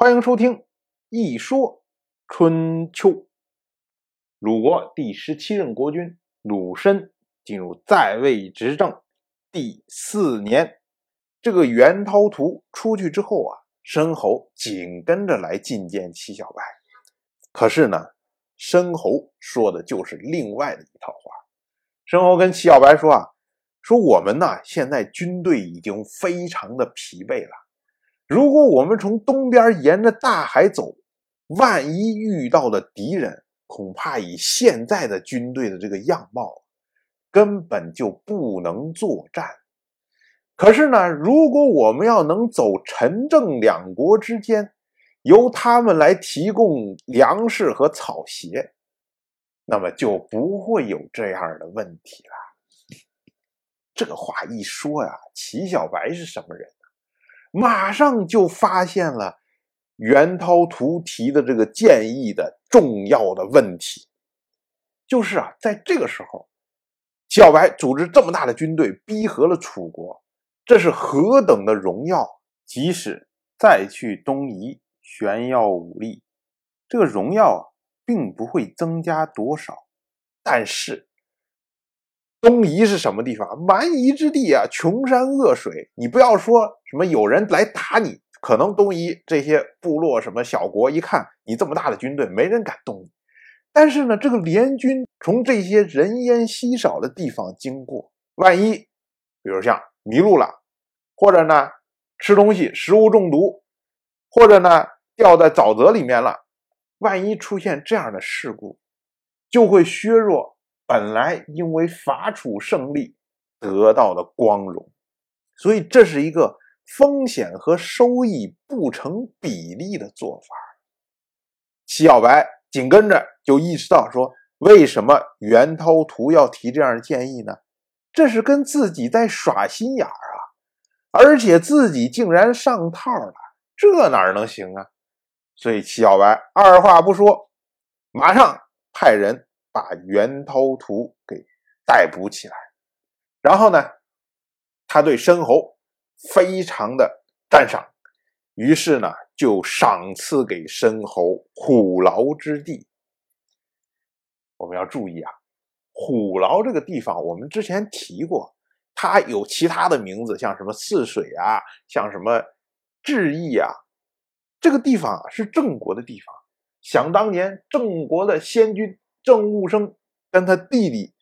欢迎收听《一说春秋》。鲁国第十七任国君鲁申进入在位执政第四年，这个袁涛图出去之后啊，申侯紧跟着来觐见齐小白。可是呢，申侯说的就是另外的一套话。申侯跟齐小白说啊，说我们呢现在军队已经非常的疲惫了。如果我们从东边沿着大海走，万一遇到的敌人，恐怕以现在的军队的这个样貌，根本就不能作战。可是呢，如果我们要能走陈郑两国之间，由他们来提供粮食和草鞋，那么就不会有这样的问题了。这个话一说呀，齐小白是什么人？马上就发现了袁涛图提的这个建议的重要的问题，就是啊，在这个时候，小白组织这么大的军队逼和了楚国，这是何等的荣耀！即使再去东夷炫耀武力，这个荣耀啊，并不会增加多少。但是。东夷是什么地方？蛮夷之地啊，穷山恶水。你不要说什么有人来打你，可能东夷这些部落什么小国一看你这么大的军队，没人敢动你。但是呢，这个联军从这些人烟稀少的地方经过，万一比如像迷路了，或者呢吃东西食物中毒，或者呢掉在沼泽里面了，万一出现这样的事故，就会削弱。本来因为伐楚胜利得到的光荣，所以这是一个风险和收益不成比例的做法。齐小白紧跟着就意识到说：“为什么袁涛图要提这样的建议呢？这是跟自己在耍心眼儿啊！而且自己竟然上套了，这哪能行啊？”所以齐小白二话不说，马上派人。把袁涛图给逮捕起来，然后呢，他对申侯非常的赞赏，于是呢，就赏赐给申侯虎牢之地。我们要注意啊，虎牢这个地方，我们之前提过，它有其他的名字，像什么泗水啊，像什么智邑啊，这个地方是郑国的地方。想当年，郑国的先君。郑务生跟他弟弟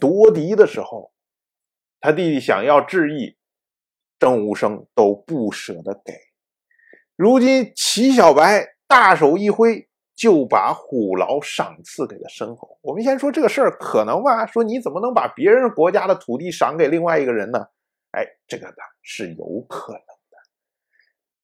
夺嫡的时候，他弟弟想要质疑，郑务生都不舍得给。如今齐小白大手一挥，就把虎牢赏赐给了申侯。我们先说这个事儿可能吧？说你怎么能把别人国家的土地赏给另外一个人呢？哎，这个呢是有可能的。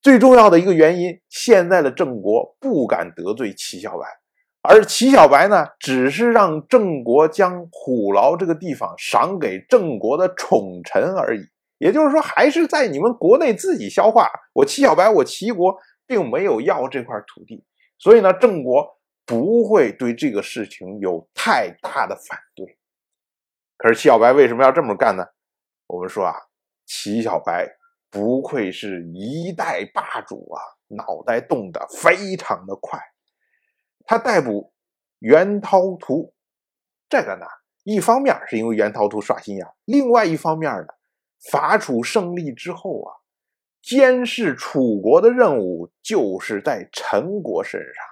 最重要的一个原因，现在的郑国不敢得罪齐小白。而齐小白呢，只是让郑国将虎牢这个地方赏给郑国的宠臣而已。也就是说，还是在你们国内自己消化。我齐小白，我齐国并没有要这块土地，所以呢，郑国不会对这个事情有太大的反对。可是齐小白为什么要这么干呢？我们说啊，齐小白不愧是一代霸主啊，脑袋动得非常的快。他逮捕袁涛图，这个呢，一方面是因为袁涛图耍心眼，另外一方面呢，伐楚胜利之后啊，监视楚国的任务就是在陈国身上。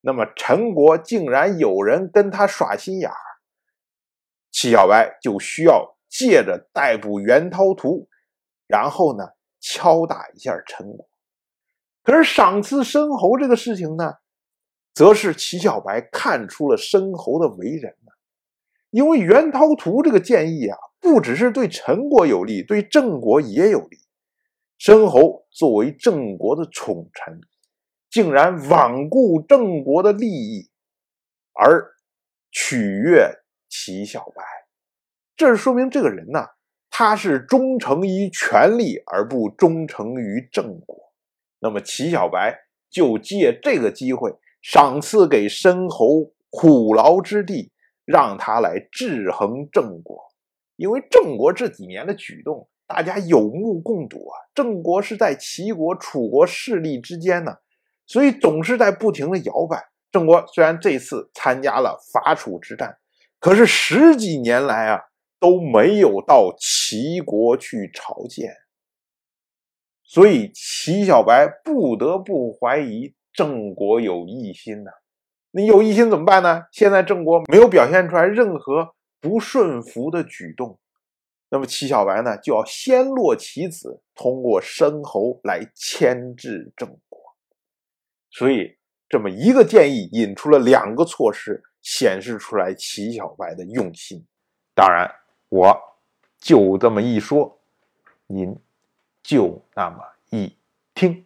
那么陈国竟然有人跟他耍心眼儿，齐小白就需要借着逮捕袁涛图，然后呢，敲打一下陈国。可是赏赐申侯这个事情呢？则是齐小白看出了申侯的为人呢，因为袁涛图这个建议啊，不只是对陈国有利，对郑国也有利。申侯作为郑国的宠臣，竟然罔顾郑国的利益而取悦齐小白，这说明这个人呢，他是忠诚于权力而不忠诚于郑国。那么齐小白就借这个机会。赏赐给申侯苦牢之地，让他来制衡郑国。因为郑国这几年的举动，大家有目共睹啊。郑国是在齐国、楚国势力之间呢，所以总是在不停的摇摆。郑国虽然这次参加了伐楚之战，可是十几年来啊都没有到齐国去朝见，所以齐小白不得不怀疑郑国有异心呐。你有异心怎么办呢？现在郑国没有表现出来任何不顺服的举动，那么齐小白呢就要先落其子，通过申侯来牵制郑国。所以这么一个建议引出了两个措施，显示出来齐小白的用心。当然，我就这么一说，您就那么一听。